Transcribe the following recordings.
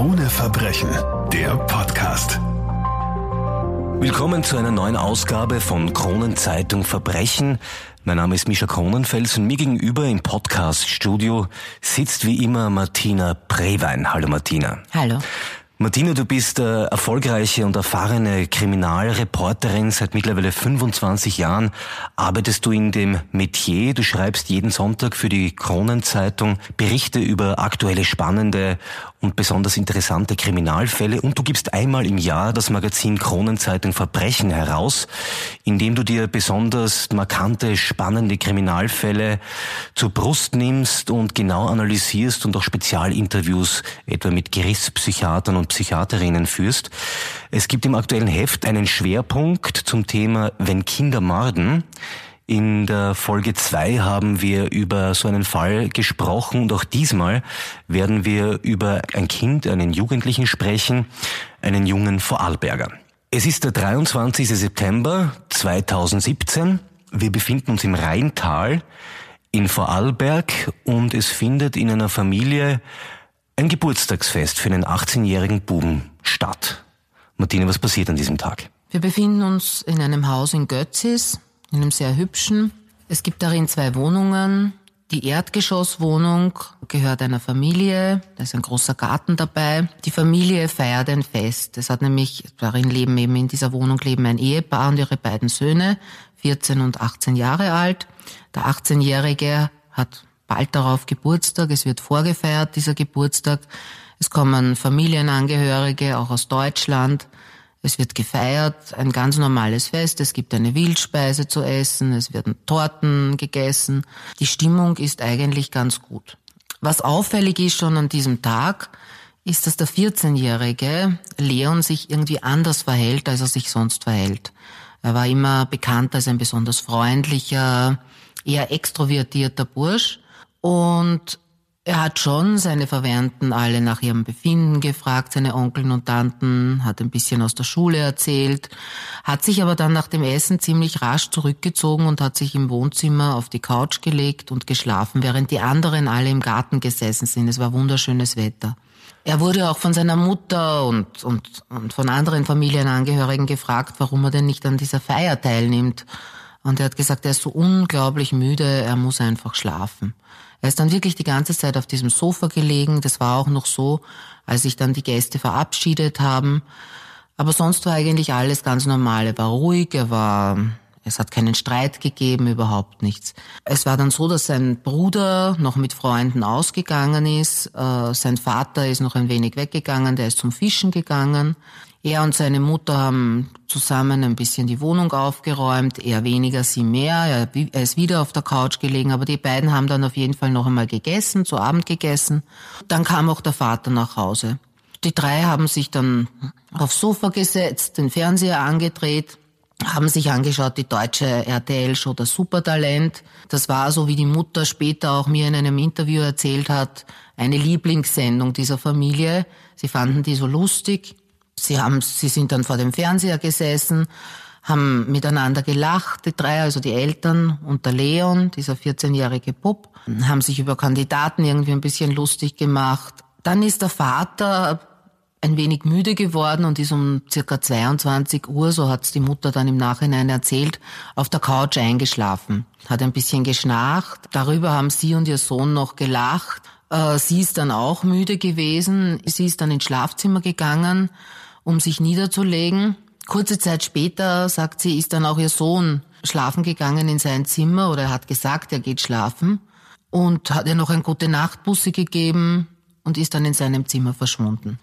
Krone Verbrechen, der Podcast. Willkommen zu einer neuen Ausgabe von Kronenzeitung Verbrechen. Mein Name ist Mischa Kronenfels und mir gegenüber im Podcast-Studio sitzt wie immer Martina Prewein. Hallo Martina. Hallo. Martina, du bist äh, erfolgreiche und erfahrene Kriminalreporterin. Seit mittlerweile 25 Jahren arbeitest du in dem Metier. Du schreibst jeden Sonntag für die Kronenzeitung Berichte über aktuelle, spannende und besonders interessante Kriminalfälle. Und du gibst einmal im Jahr das Magazin Kronenzeitung Verbrechen heraus, in dem du dir besonders markante, spannende Kriminalfälle zur Brust nimmst und genau analysierst und auch Spezialinterviews etwa mit Gerichtspsychiatern und Psychiaterinnen führst. Es gibt im aktuellen Heft einen Schwerpunkt zum Thema Wenn Kinder morden. In der Folge 2 haben wir über so einen Fall gesprochen und auch diesmal werden wir über ein Kind, einen Jugendlichen sprechen, einen jungen Vorarlberger. Es ist der 23. September 2017. Wir befinden uns im Rheintal in Vorarlberg und es findet in einer Familie ein Geburtstagsfest für einen 18-jährigen Buben statt. Martine, was passiert an diesem Tag? Wir befinden uns in einem Haus in Götzis, in einem sehr hübschen. Es gibt darin zwei Wohnungen. Die Erdgeschosswohnung gehört einer Familie, da ist ein großer Garten dabei. Die Familie feiert ein Fest. Es hat nämlich, darin leben eben in dieser Wohnung leben ein Ehepaar und ihre beiden Söhne, 14 und 18 Jahre alt. Der 18-Jährige hat bald darauf Geburtstag, es wird vorgefeiert, dieser Geburtstag. Es kommen Familienangehörige, auch aus Deutschland. Es wird gefeiert, ein ganz normales Fest. Es gibt eine Wildspeise zu essen, es werden Torten gegessen. Die Stimmung ist eigentlich ganz gut. Was auffällig ist schon an diesem Tag, ist, dass der 14-jährige Leon sich irgendwie anders verhält, als er sich sonst verhält. Er war immer bekannt als ein besonders freundlicher, eher extrovertierter Bursch. Und er hat schon seine Verwandten alle nach ihrem Befinden gefragt, seine Onkeln und Tanten, hat ein bisschen aus der Schule erzählt, hat sich aber dann nach dem Essen ziemlich rasch zurückgezogen und hat sich im Wohnzimmer auf die Couch gelegt und geschlafen, während die anderen alle im Garten gesessen sind. Es war wunderschönes Wetter. Er wurde auch von seiner Mutter und, und, und von anderen Familienangehörigen gefragt, warum er denn nicht an dieser Feier teilnimmt. Und er hat gesagt, er ist so unglaublich müde, er muss einfach schlafen. Er ist dann wirklich die ganze Zeit auf diesem Sofa gelegen. Das war auch noch so, als sich dann die Gäste verabschiedet haben. Aber sonst war eigentlich alles ganz normal. Er war ruhig, er war, es hat keinen Streit gegeben, überhaupt nichts. Es war dann so, dass sein Bruder noch mit Freunden ausgegangen ist. Äh, sein Vater ist noch ein wenig weggegangen, der ist zum Fischen gegangen. Er und seine Mutter haben zusammen ein bisschen die Wohnung aufgeräumt, er weniger, sie mehr. Er, ist wieder auf der Couch gelegen, aber die beiden haben dann auf jeden Fall noch einmal gegessen, zu Abend gegessen. Dann kam auch der Vater nach Hause. Die drei haben sich dann aufs Sofa gesetzt, den Fernseher angedreht, haben sich angeschaut, die deutsche RTL-Show Das Supertalent. Das war, so wie die Mutter später auch mir in einem Interview erzählt hat, eine Lieblingssendung dieser Familie. Sie fanden die so lustig. Sie haben, sie sind dann vor dem Fernseher gesessen, haben miteinander gelacht, die drei, also die Eltern und der Leon, dieser 14-jährige Bub, haben sich über Kandidaten irgendwie ein bisschen lustig gemacht. Dann ist der Vater ein wenig müde geworden und ist um circa 22 Uhr, so hat's die Mutter dann im Nachhinein erzählt, auf der Couch eingeschlafen. Hat ein bisschen geschnarcht. Darüber haben sie und ihr Sohn noch gelacht. Äh, sie ist dann auch müde gewesen. Sie ist dann ins Schlafzimmer gegangen um sich niederzulegen. Kurze Zeit später, sagt sie, ist dann auch ihr Sohn schlafen gegangen in sein Zimmer oder er hat gesagt, er geht schlafen und hat ihr noch ein gute Nachtbusse gegeben und ist dann in seinem Zimmer verschwunden.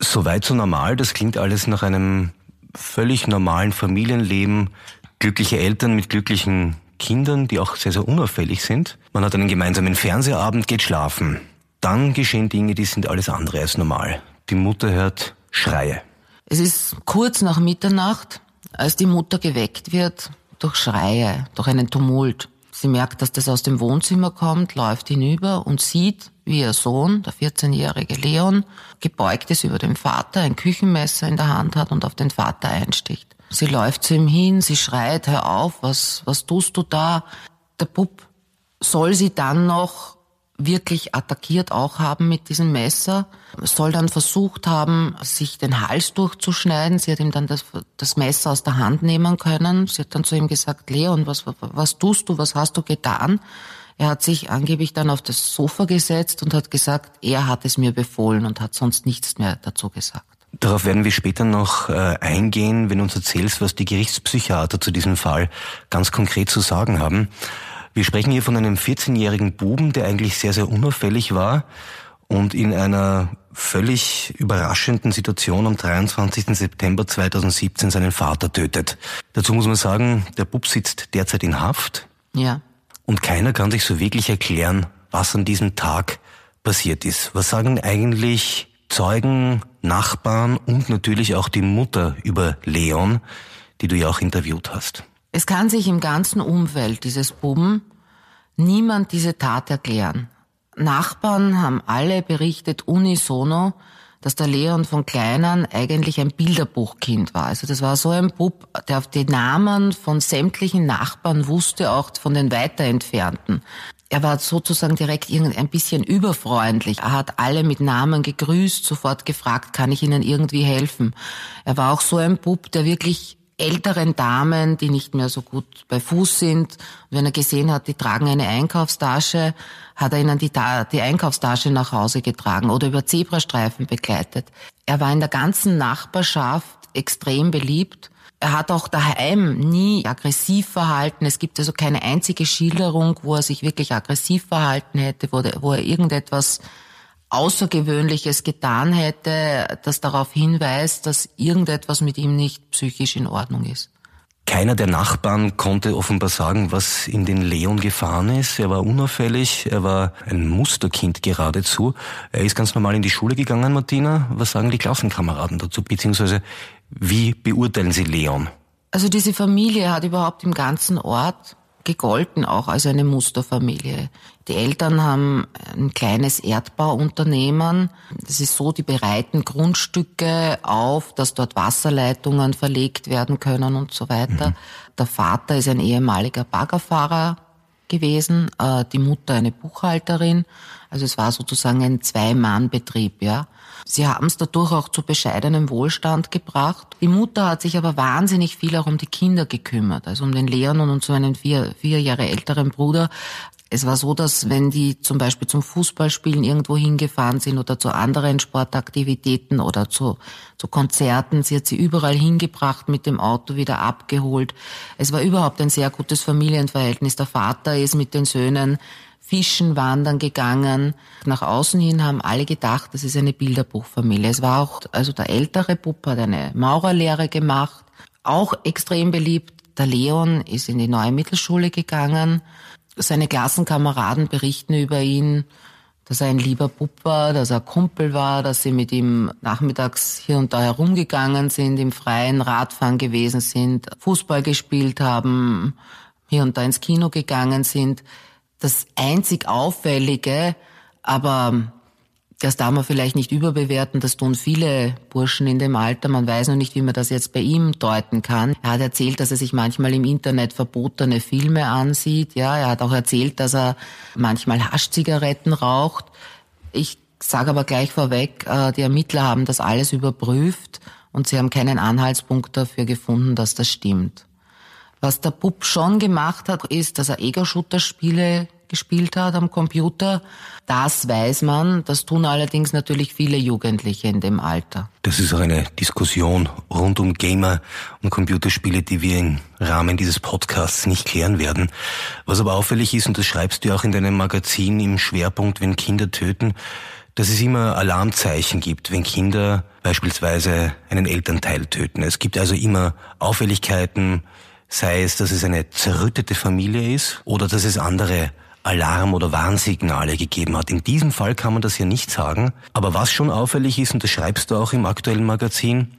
Soweit so normal, das klingt alles nach einem völlig normalen Familienleben, glückliche Eltern mit glücklichen Kindern, die auch sehr, sehr unauffällig sind. Man hat einen gemeinsamen Fernsehabend, geht schlafen. Dann geschehen Dinge, die sind alles andere als normal. Die Mutter hört Schreie. Es ist kurz nach Mitternacht, als die Mutter geweckt wird durch Schreie, durch einen Tumult. Sie merkt, dass das aus dem Wohnzimmer kommt, läuft hinüber und sieht, wie ihr Sohn, der 14-jährige Leon, gebeugt ist über dem Vater, ein Küchenmesser in der Hand hat und auf den Vater einsticht. Sie läuft zu ihm hin, sie schreit, hör auf, was, was tust du da? Der Bub soll sie dann noch wirklich attackiert auch haben mit diesem Messer, soll dann versucht haben, sich den Hals durchzuschneiden. Sie hat ihm dann das, das Messer aus der Hand nehmen können. Sie hat dann zu ihm gesagt, Leon, was, was tust du, was hast du getan? Er hat sich angeblich dann auf das Sofa gesetzt und hat gesagt, er hat es mir befohlen und hat sonst nichts mehr dazu gesagt. Darauf werden wir später noch äh, eingehen, wenn du uns erzählst, was die Gerichtspsychiater zu diesem Fall ganz konkret zu sagen haben. Wir sprechen hier von einem 14-jährigen Buben, der eigentlich sehr, sehr unauffällig war und in einer völlig überraschenden Situation am 23. September 2017 seinen Vater tötet. Dazu muss man sagen, der Bub sitzt derzeit in Haft. Ja. Und keiner kann sich so wirklich erklären, was an diesem Tag passiert ist. Was sagen eigentlich Zeugen, Nachbarn und natürlich auch die Mutter über Leon, die du ja auch interviewt hast? Es kann sich im ganzen Umfeld dieses Buben niemand diese Tat erklären. Nachbarn haben alle berichtet unisono, dass der Leon von Kleinern eigentlich ein Bilderbuchkind war. Also das war so ein Bub, der auf die Namen von sämtlichen Nachbarn wusste, auch von den weiter entfernten. Er war sozusagen direkt ein bisschen überfreundlich. Er hat alle mit Namen gegrüßt, sofort gefragt, kann ich Ihnen irgendwie helfen? Er war auch so ein Bub, der wirklich älteren Damen, die nicht mehr so gut bei Fuß sind. Und wenn er gesehen hat, die tragen eine Einkaufstasche, hat er ihnen die, die Einkaufstasche nach Hause getragen oder über Zebrastreifen begleitet. Er war in der ganzen Nachbarschaft extrem beliebt. Er hat auch daheim nie aggressiv verhalten. Es gibt also keine einzige Schilderung, wo er sich wirklich aggressiv verhalten hätte, wo, wo er irgendetwas Außergewöhnliches getan hätte, das darauf hinweist, dass irgendetwas mit ihm nicht psychisch in Ordnung ist. Keiner der Nachbarn konnte offenbar sagen, was in den Leon gefahren ist. Er war unauffällig, er war ein Musterkind geradezu. Er ist ganz normal in die Schule gegangen, Martina. Was sagen die Klassenkameraden dazu? Beziehungsweise, wie beurteilen Sie Leon? Also diese Familie hat überhaupt im ganzen Ort gegolten, auch als eine Musterfamilie. Die Eltern haben ein kleines Erdbauunternehmen. Das ist so, die bereiten Grundstücke auf, dass dort Wasserleitungen verlegt werden können und so weiter. Mhm. Der Vater ist ein ehemaliger Baggerfahrer gewesen, äh, die Mutter eine Buchhalterin. Also es war sozusagen ein Zwei-Mann-Betrieb, ja. Sie haben es dadurch auch zu bescheidenem Wohlstand gebracht. Die Mutter hat sich aber wahnsinnig viel auch um die Kinder gekümmert, also um den Leon und um so einen vier, vier Jahre älteren Bruder. Es war so, dass wenn die zum Beispiel zum Fußballspielen irgendwo hingefahren sind oder zu anderen Sportaktivitäten oder zu, zu Konzerten, sie hat sie überall hingebracht, mit dem Auto wieder abgeholt. Es war überhaupt ein sehr gutes Familienverhältnis. Der Vater ist mit den Söhnen Fischen, Wandern gegangen. Nach außen hin haben alle gedacht, das ist eine Bilderbuchfamilie. Es war auch, also der ältere Bub hat eine Maurerlehre gemacht, auch extrem beliebt. Der Leon ist in die neue Mittelschule gegangen. Seine Klassenkameraden berichten über ihn, dass er ein lieber Bub war, dass er Kumpel war, dass sie mit ihm nachmittags hier und da herumgegangen sind, im freien Radfahren gewesen sind, Fußball gespielt haben, hier und da ins Kino gegangen sind. Das einzig Auffällige, aber das darf man vielleicht nicht überbewerten, das tun viele Burschen in dem Alter. Man weiß noch nicht, wie man das jetzt bei ihm deuten kann. Er hat erzählt, dass er sich manchmal im Internet verbotene Filme ansieht. Ja, er hat auch erzählt, dass er manchmal Haschzigaretten raucht. Ich sage aber gleich vorweg, äh, die Ermittler haben das alles überprüft und sie haben keinen Anhaltspunkt dafür gefunden, dass das stimmt. Was der Bub schon gemacht hat, ist, dass er Ego-Shooter-Spiele gespielt hat am Computer. Das weiß man. Das tun allerdings natürlich viele Jugendliche in dem Alter. Das ist auch eine Diskussion rund um Gamer und Computerspiele, die wir im Rahmen dieses Podcasts nicht klären werden. Was aber auffällig ist, und das schreibst du auch in deinem Magazin im Schwerpunkt, wenn Kinder töten, dass es immer Alarmzeichen gibt, wenn Kinder beispielsweise einen Elternteil töten. Es gibt also immer Auffälligkeiten, sei es, dass es eine zerrüttete Familie ist oder dass es andere Alarm- oder Warnsignale gegeben hat. In diesem Fall kann man das ja nicht sagen. Aber was schon auffällig ist, und das schreibst du auch im aktuellen Magazin,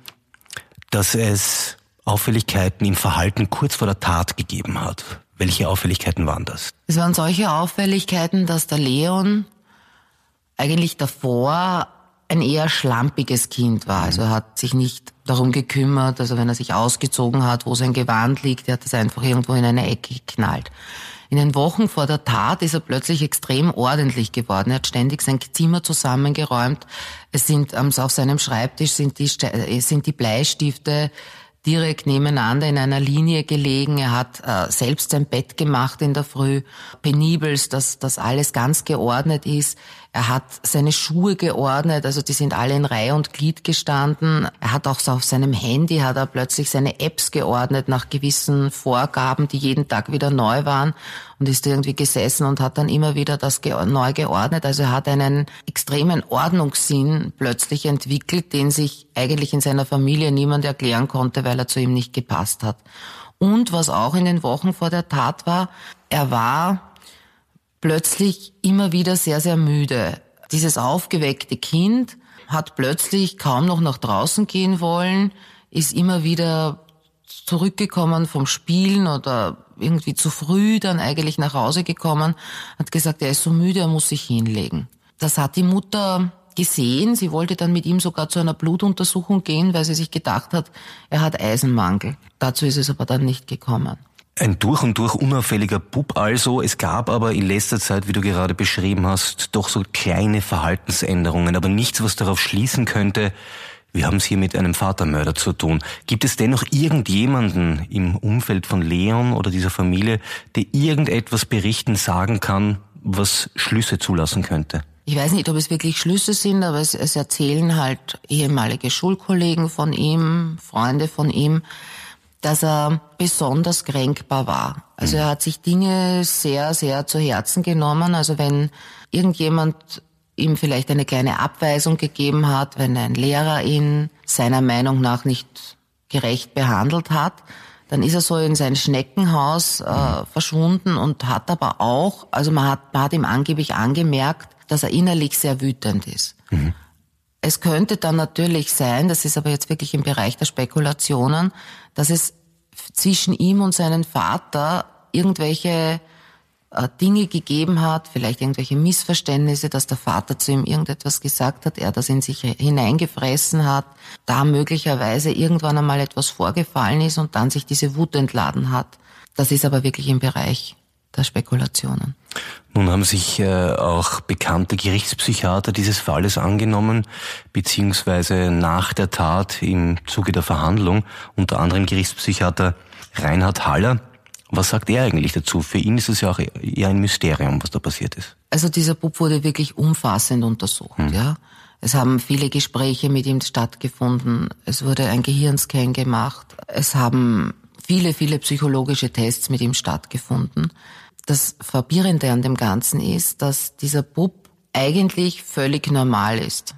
dass es Auffälligkeiten im Verhalten kurz vor der Tat gegeben hat. Welche Auffälligkeiten waren das? Es waren solche Auffälligkeiten, dass der Leon eigentlich davor ein eher schlampiges Kind war. Also er hat sich nicht darum gekümmert, also wenn er sich ausgezogen hat, wo sein Gewand liegt, er hat es einfach irgendwo in eine Ecke geknallt. In den Wochen vor der Tat ist er plötzlich extrem ordentlich geworden. Er hat ständig sein Zimmer zusammengeräumt. Es sind auf seinem Schreibtisch sind die, sind die Bleistifte direkt nebeneinander in einer Linie gelegen. Er hat äh, selbst sein Bett gemacht in der Früh, penibelst, dass das alles ganz geordnet ist. Er hat seine Schuhe geordnet, also die sind alle in Reihe und Glied gestanden. Er hat auch so auf seinem Handy hat er plötzlich seine Apps geordnet nach gewissen Vorgaben, die jeden Tag wieder neu waren und ist irgendwie gesessen und hat dann immer wieder das neu geordnet. Also er hat einen extremen Ordnungssinn plötzlich entwickelt, den sich eigentlich in seiner Familie niemand erklären konnte, weil er zu ihm nicht gepasst hat. Und was auch in den Wochen vor der Tat war, er war plötzlich immer wieder sehr, sehr müde. Dieses aufgeweckte Kind hat plötzlich kaum noch nach draußen gehen wollen, ist immer wieder zurückgekommen vom Spielen oder irgendwie zu früh dann eigentlich nach Hause gekommen, hat gesagt, er ist so müde, er muss sich hinlegen. Das hat die Mutter gesehen. Sie wollte dann mit ihm sogar zu einer Blutuntersuchung gehen, weil sie sich gedacht hat, er hat Eisenmangel. Dazu ist es aber dann nicht gekommen. Ein durch und durch unauffälliger Bub also. Es gab aber in letzter Zeit, wie du gerade beschrieben hast, doch so kleine Verhaltensänderungen, aber nichts, was darauf schließen könnte, wir haben es hier mit einem Vatermörder zu tun. Gibt es dennoch irgendjemanden im Umfeld von Leon oder dieser Familie, der irgendetwas berichten, sagen kann, was Schlüsse zulassen könnte? Ich weiß nicht, ob es wirklich Schlüsse sind, aber es, es erzählen halt ehemalige Schulkollegen von ihm, Freunde von ihm, dass er besonders kränkbar war. Also er hat sich Dinge sehr, sehr zu Herzen genommen. Also wenn irgendjemand ihm vielleicht eine kleine Abweisung gegeben hat, wenn ein Lehrer ihn seiner Meinung nach nicht gerecht behandelt hat, dann ist er so in sein Schneckenhaus äh, verschwunden und hat aber auch, also man hat, man hat ihm angeblich angemerkt, dass er innerlich sehr wütend ist. Mhm. Es könnte dann natürlich sein, das ist aber jetzt wirklich im Bereich der Spekulationen, dass es zwischen ihm und seinem Vater irgendwelche äh, Dinge gegeben hat, vielleicht irgendwelche Missverständnisse, dass der Vater zu ihm irgendetwas gesagt hat, er das in sich hineingefressen hat, da möglicherweise irgendwann einmal etwas vorgefallen ist und dann sich diese Wut entladen hat. Das ist aber wirklich im Bereich der Spekulationen. Nun haben sich äh, auch bekannte Gerichtspsychiater dieses Falles angenommen, beziehungsweise nach der Tat im Zuge der Verhandlung, unter anderem Gerichtspsychiater Reinhard Haller. Was sagt er eigentlich dazu? Für ihn ist es ja auch eher ein Mysterium, was da passiert ist. Also dieser Bub wurde wirklich umfassend untersucht, hm. ja. Es haben viele Gespräche mit ihm stattgefunden. Es wurde ein Gehirnscan gemacht. Es haben viele, viele psychologische Tests mit ihm stattgefunden. Das Verbierende an dem Ganzen ist, dass dieser Bub eigentlich völlig normal ist.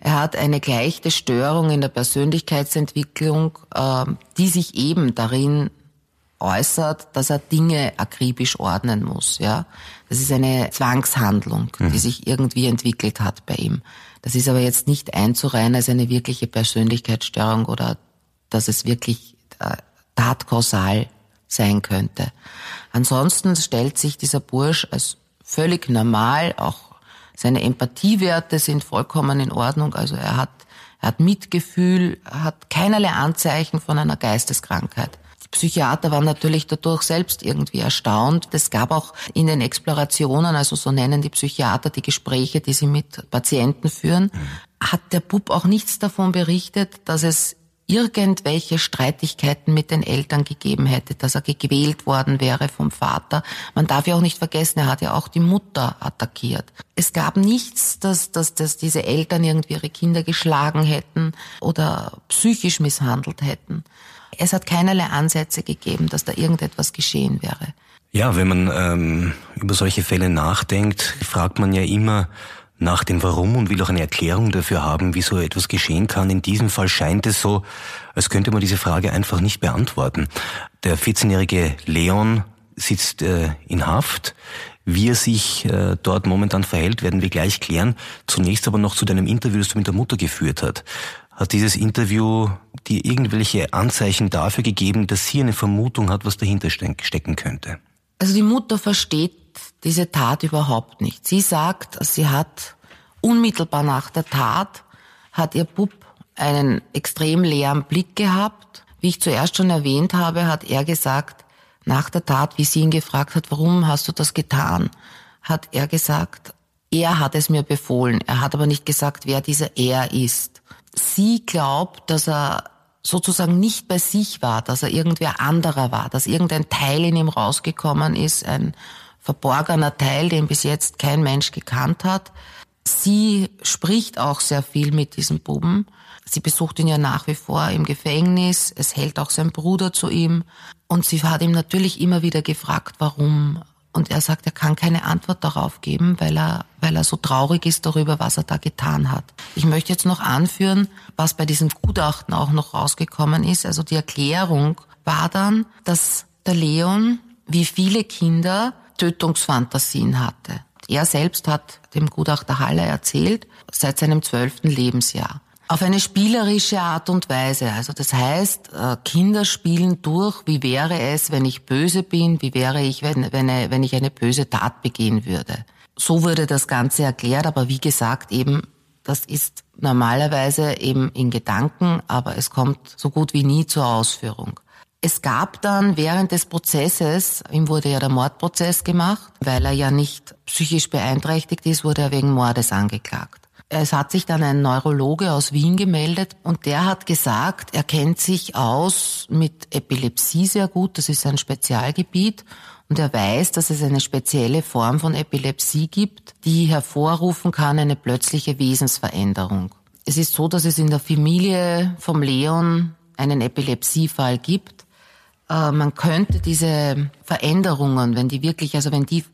Er hat eine gleiche Störung in der Persönlichkeitsentwicklung, äh, die sich eben darin äußert, dass er Dinge akribisch ordnen muss. Ja, das ist eine Zwangshandlung, die mhm. sich irgendwie entwickelt hat bei ihm. Das ist aber jetzt nicht einzureihen als eine wirkliche Persönlichkeitsstörung oder dass es wirklich äh, tatkausal sein könnte. Ansonsten stellt sich dieser Bursch als völlig normal, auch seine Empathiewerte sind vollkommen in Ordnung, also er hat, er hat Mitgefühl, hat keinerlei Anzeichen von einer Geisteskrankheit. Die Psychiater waren natürlich dadurch selbst irgendwie erstaunt. Es gab auch in den Explorationen, also so nennen die Psychiater die Gespräche, die sie mit Patienten führen, hat der Bub auch nichts davon berichtet, dass es irgendwelche Streitigkeiten mit den Eltern gegeben hätte, dass er gequält worden wäre vom Vater. Man darf ja auch nicht vergessen, er hat ja auch die Mutter attackiert. Es gab nichts, dass, dass, dass diese Eltern irgendwie ihre Kinder geschlagen hätten oder psychisch misshandelt hätten. Es hat keinerlei Ansätze gegeben, dass da irgendetwas geschehen wäre. Ja, wenn man ähm, über solche Fälle nachdenkt, fragt man ja immer, nach dem Warum und will auch eine Erklärung dafür haben, wie so etwas geschehen kann. In diesem Fall scheint es so, als könnte man diese Frage einfach nicht beantworten. Der 14-jährige Leon sitzt äh, in Haft. Wie er sich äh, dort momentan verhält, werden wir gleich klären. Zunächst aber noch zu deinem Interview, das du mit der Mutter geführt hast. Hat dieses Interview dir irgendwelche Anzeichen dafür gegeben, dass sie eine Vermutung hat, was dahinter stecken könnte? Also die Mutter versteht diese Tat überhaupt nicht. Sie sagt, sie hat unmittelbar nach der Tat, hat ihr Bub einen extrem leeren Blick gehabt. Wie ich zuerst schon erwähnt habe, hat er gesagt, Nach der Tat, wie sie ihn gefragt hat, warum hast du das getan, hat er gesagt, er hat es mir befohlen. Er hat aber nicht gesagt, wer dieser er ist. Sie glaubt, dass er sozusagen nicht bei sich war, dass er irgendwer anderer war, dass irgendein Teil in ihm rausgekommen ist, ein verborgener Teil, den bis jetzt kein Mensch gekannt hat. Sie spricht auch sehr viel mit diesem Buben. Sie besucht ihn ja nach wie vor im Gefängnis. Es hält auch sein Bruder zu ihm. Und sie hat ihm natürlich immer wieder gefragt, warum. Und er sagt, er kann keine Antwort darauf geben, weil er, weil er so traurig ist darüber, was er da getan hat. Ich möchte jetzt noch anführen, was bei diesem Gutachten auch noch rausgekommen ist. Also die Erklärung war dann, dass der Leon, wie viele Kinder, Tötungsfantasien hatte. Er selbst hat dem Gutachter Haller erzählt, seit seinem zwölften Lebensjahr. Auf eine spielerische Art und Weise. Also das heißt, äh, Kinder spielen durch, wie wäre es, wenn ich böse bin, wie wäre ich, wenn, wenn, wenn ich eine böse Tat begehen würde. So wurde das Ganze erklärt, aber wie gesagt, eben, das ist normalerweise eben in Gedanken, aber es kommt so gut wie nie zur Ausführung. Es gab dann während des Prozesses, ihm wurde ja der Mordprozess gemacht, weil er ja nicht psychisch beeinträchtigt ist, wurde er wegen Mordes angeklagt. Es hat sich dann ein Neurologe aus Wien gemeldet und der hat gesagt, er kennt sich aus mit Epilepsie sehr gut, das ist ein Spezialgebiet und er weiß, dass es eine spezielle Form von Epilepsie gibt, die hervorrufen kann eine plötzliche Wesensveränderung. Es ist so, dass es in der Familie vom Leon einen Epilepsiefall gibt man könnte diese Veränderungen, wenn die wirklich, also wenn die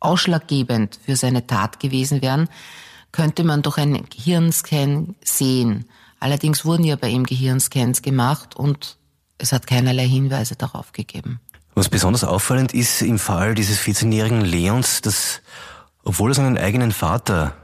ausschlaggebend für seine Tat gewesen wären, könnte man durch einen Gehirnscan sehen. Allerdings wurden ja bei ihm Gehirnscans gemacht und es hat keinerlei Hinweise darauf gegeben. Was besonders auffallend ist im Fall dieses 14-jährigen Leons, dass, obwohl er seinen eigenen Vater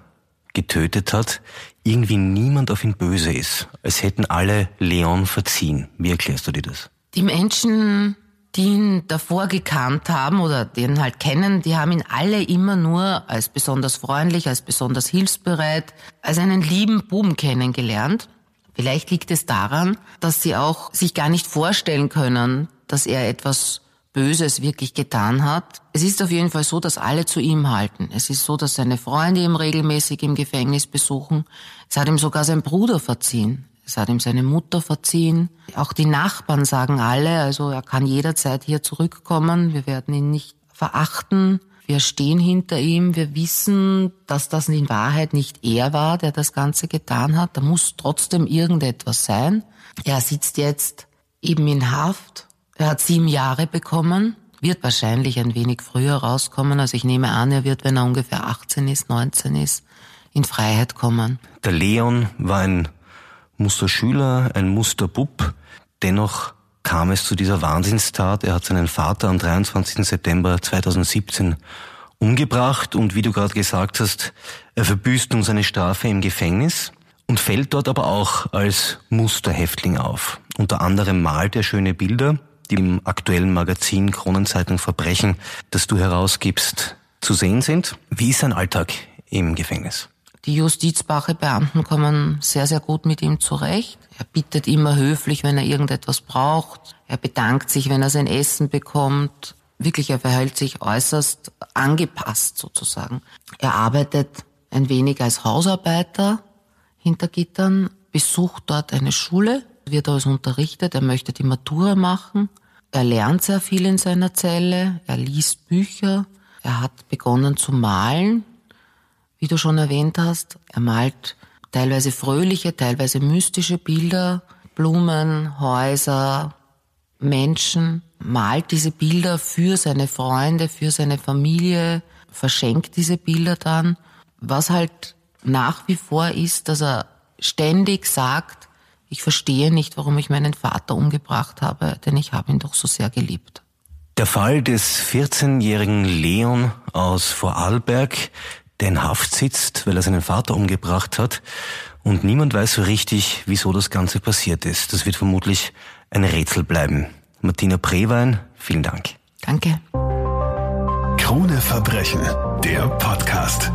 getötet hat, irgendwie niemand auf ihn böse ist. Als hätten alle Leon verziehen. Wie erklärst du dir das? Die Menschen, die ihn davor gekannt haben oder den halt kennen, die haben ihn alle immer nur als besonders freundlich, als besonders hilfsbereit, als einen lieben Buben kennengelernt. Vielleicht liegt es daran, dass sie auch sich gar nicht vorstellen können, dass er etwas Böses wirklich getan hat. Es ist auf jeden Fall so, dass alle zu ihm halten. Es ist so, dass seine Freunde ihn regelmäßig im Gefängnis besuchen. Es hat ihm sogar sein Bruder verziehen. Es hat ihm seine Mutter verziehen. Auch die Nachbarn sagen alle, also er kann jederzeit hier zurückkommen. Wir werden ihn nicht verachten. Wir stehen hinter ihm. Wir wissen, dass das in Wahrheit nicht er war, der das Ganze getan hat. Da muss trotzdem irgendetwas sein. Er sitzt jetzt eben in Haft. Er hat sieben Jahre bekommen. Wird wahrscheinlich ein wenig früher rauskommen. Also ich nehme an, er wird, wenn er ungefähr 18 ist, 19 ist, in Freiheit kommen. Der Leon war ein Musterschüler, ein Musterbub. Dennoch kam es zu dieser Wahnsinnstat. Er hat seinen Vater am 23. September 2017 umgebracht und wie du gerade gesagt hast, er verbüßt nun seine Strafe im Gefängnis und fällt dort aber auch als Musterhäftling auf. Unter anderem malt er schöne Bilder, die im aktuellen Magazin Kronenzeitung Verbrechen, das du herausgibst, zu sehen sind. Wie ist sein Alltag im Gefängnis? Die Justizbache Beamten kommen sehr, sehr gut mit ihm zurecht. Er bittet immer höflich, wenn er irgendetwas braucht. Er bedankt sich, wenn er sein Essen bekommt. Wirklich, er verhält sich äußerst angepasst sozusagen. Er arbeitet ein wenig als Hausarbeiter hinter Gittern, besucht dort eine Schule, wird als unterrichtet, er möchte die Matura machen. Er lernt sehr viel in seiner Zelle, er liest Bücher, er hat begonnen zu malen, wie du schon erwähnt hast. Er malt teilweise fröhliche, teilweise mystische Bilder, Blumen, Häuser, Menschen, malt diese Bilder für seine Freunde, für seine Familie, verschenkt diese Bilder dann. Was halt nach wie vor ist, dass er ständig sagt, ich verstehe nicht, warum ich meinen Vater umgebracht habe, denn ich habe ihn doch so sehr geliebt. Der Fall des 14-jährigen Leon aus Vorarlberg, der in Haft sitzt, weil er seinen Vater umgebracht hat. Und niemand weiß so richtig, wieso das Ganze passiert ist. Das wird vermutlich ein Rätsel bleiben. Martina Prewein, vielen Dank. Danke. Krone Verbrechen, der Podcast.